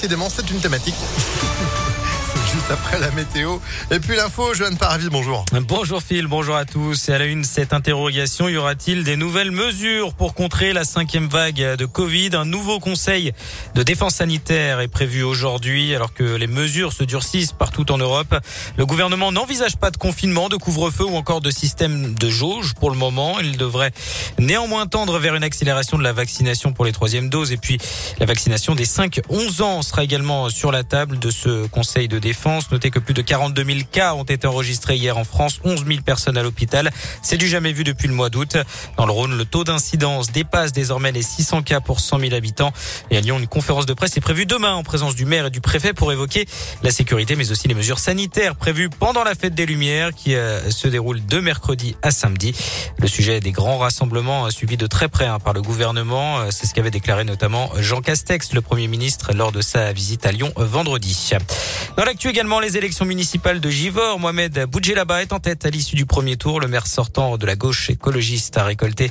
Décidément, c'est une thématique. Juste après la météo. Et puis l'info, Joanne Paravis, bonjour. Bonjour Phil, bonjour à tous. Et à la une, cette interrogation, y aura-t-il des nouvelles mesures pour contrer la cinquième vague de Covid? Un nouveau conseil de défense sanitaire est prévu aujourd'hui alors que les mesures se durcissent partout en Europe. Le gouvernement n'envisage pas de confinement, de couvre-feu ou encore de système de jauge pour le moment. Il devrait néanmoins tendre vers une accélération de la vaccination pour les troisièmes doses et puis la vaccination des 5-11 ans sera également sur la table de ce conseil de défense Notez que plus de 42 000 cas ont été enregistrés hier en France, 11 000 personnes à l'hôpital. C'est du jamais vu depuis le mois d'août. Dans le Rhône, le taux d'incidence dépasse désormais les 600 cas pour 100 000 habitants. Et à Lyon, une conférence de presse est prévue demain en présence du maire et du préfet pour évoquer la sécurité, mais aussi les mesures sanitaires prévues pendant la fête des Lumières qui euh, se déroule de mercredi à samedi. Le sujet des grands rassemblements euh, suivi de très près hein, par le gouvernement, euh, c'est ce qu'avait déclaré notamment Jean Castex, le Premier ministre, lors de sa visite à Lyon vendredi. Dans l'actu également les élections municipales de Givor. Mohamed Boudjelaba est en tête à l'issue du premier tour. Le maire sortant de la gauche écologiste a récolté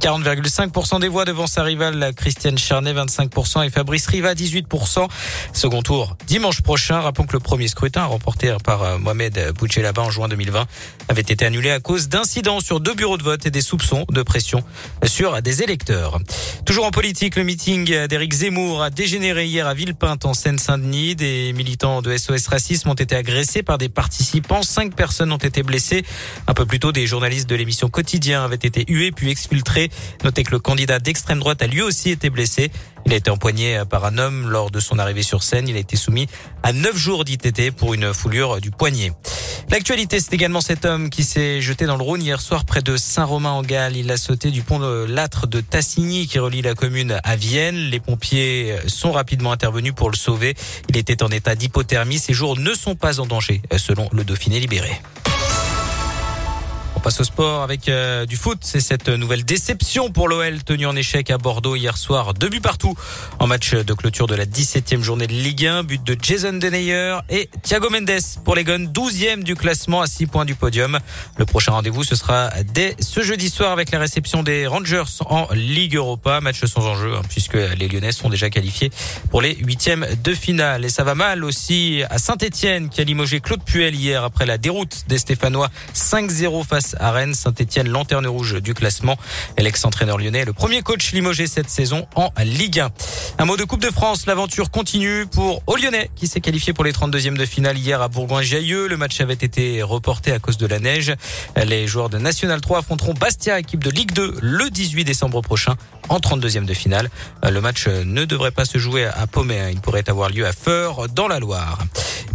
40,5% des voix devant sa rivale Christiane Charnet, 25% et Fabrice Riva, 18%. Second tour dimanche prochain. Rappelons que le premier scrutin remporté par euh, Mohamed Boudjelaba en juin 2020 avait été annulé à cause d'incidents sur deux bureaux de vote et des soupçons de pression sur des électeurs. Toujours en politique, le meeting d'Éric Zemmour a dégénéré hier à Villepinte en Seine-Saint-Denis. Des militants de SOS Racisme ont été agressés par des participants. Cinq personnes ont été blessées. Un peu plus tôt, des journalistes de l'émission Quotidien avaient été hués puis exfiltrés. Notez que le candidat d'extrême droite a lui aussi été blessé. Il a été empoigné par un homme lors de son arrivée sur scène. Il a été soumis à neuf jours d'ITT pour une foulure du poignet. L'actualité, c'est également cet homme qui s'est jeté dans le Rhône hier soir près de Saint-Romain-en-Galles. Il a sauté du pont de l'âtre de Tassigny qui relie la commune à Vienne. Les pompiers sont rapidement intervenus pour le sauver. Il était en état d'hypothermie. Ses jours ne sont pas en danger, selon le Dauphiné libéré. Passe au sport avec euh, du foot. C'est cette nouvelle déception pour l'OL tenu en échec à Bordeaux hier soir. Deux buts partout en match de clôture de la 17e journée de Ligue 1. But de Jason Denayer et Thiago Mendes pour les Guns, 12e du classement à 6 points du podium. Le prochain rendez-vous, ce sera dès ce jeudi soir avec la réception des Rangers en Ligue Europa. Match sans enjeu hein, puisque les Lyonnais sont déjà qualifiés pour les huitièmes de finale. Et ça va mal aussi à Saint-Etienne qui a limogé Claude Puel hier après la déroute des Stéphanois 5-0 face à Rennes. Saint-Etienne, lanterne rouge du classement. L'ex-entraîneur lyonnais, le premier coach limogé cette saison en Ligue 1. Un mot de Coupe de France. L'aventure continue pour au Lyonnais qui s'est qualifié pour les 32e de finale hier à Bourgoin-Jallieu. Le match avait été reporté à cause de la neige. Les joueurs de National 3 affronteront Bastia, équipe de Ligue 2, le 18 décembre prochain en 32e de finale. Le match ne devrait pas se jouer à Pommet. Il pourrait avoir lieu à Feur dans la Loire.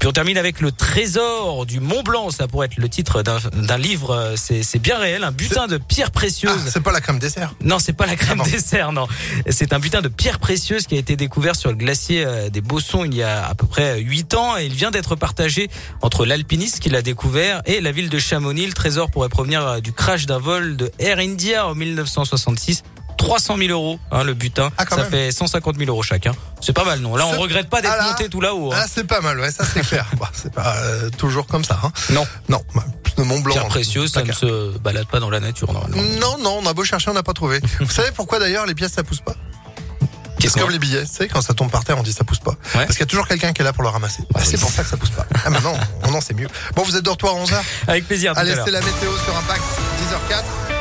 Puis on termine avec le trésor du Mont Blanc. Ça pourrait être le titre d'un livre. C'est bien réel. Un butin de pierres précieuses. Ah, c'est pas la crème dessert. Non, c'est pas la crème ah dessert. Non, c'est un butin de pierres précieuses qui a été découvert sur le glacier euh, des Bossons il y a à peu près 8 ans et il vient d'être partagé entre l'alpiniste qui l'a découvert et la ville de Chamonix. Le trésor pourrait provenir euh, du crash d'un vol de Air India en 1966 300 000 euros, hein, le butin. Ah, ça fait 150 000 euros chacun. C'est pas mal, non Là, on regrette pas d'être ah monté tout là-haut. Hein. Ah, c'est pas mal, ouais, ça c'est clair. bah, c'est pas euh, toujours comme ça. Hein. Non. Non, de Mont Blanc. Pierre précieuse, ça ne se balade pas dans la nature, normalement. Non, non, on a beau chercher, on n'a pas trouvé. Vous savez pourquoi d'ailleurs les pièces ça pousse pas? C'est comme les billets, tu sais, quand ça tombe par terre, on dit ça pousse pas. Parce qu'il y a toujours quelqu'un qui est là pour le ramasser. Ah, c'est pour ça que ça pousse pas. Ah, maintenant, non, non, c'est mieux. Bon, vous êtes de retour à 11h Avec plaisir. Allez, c'est la météo sur Impact, 10h04.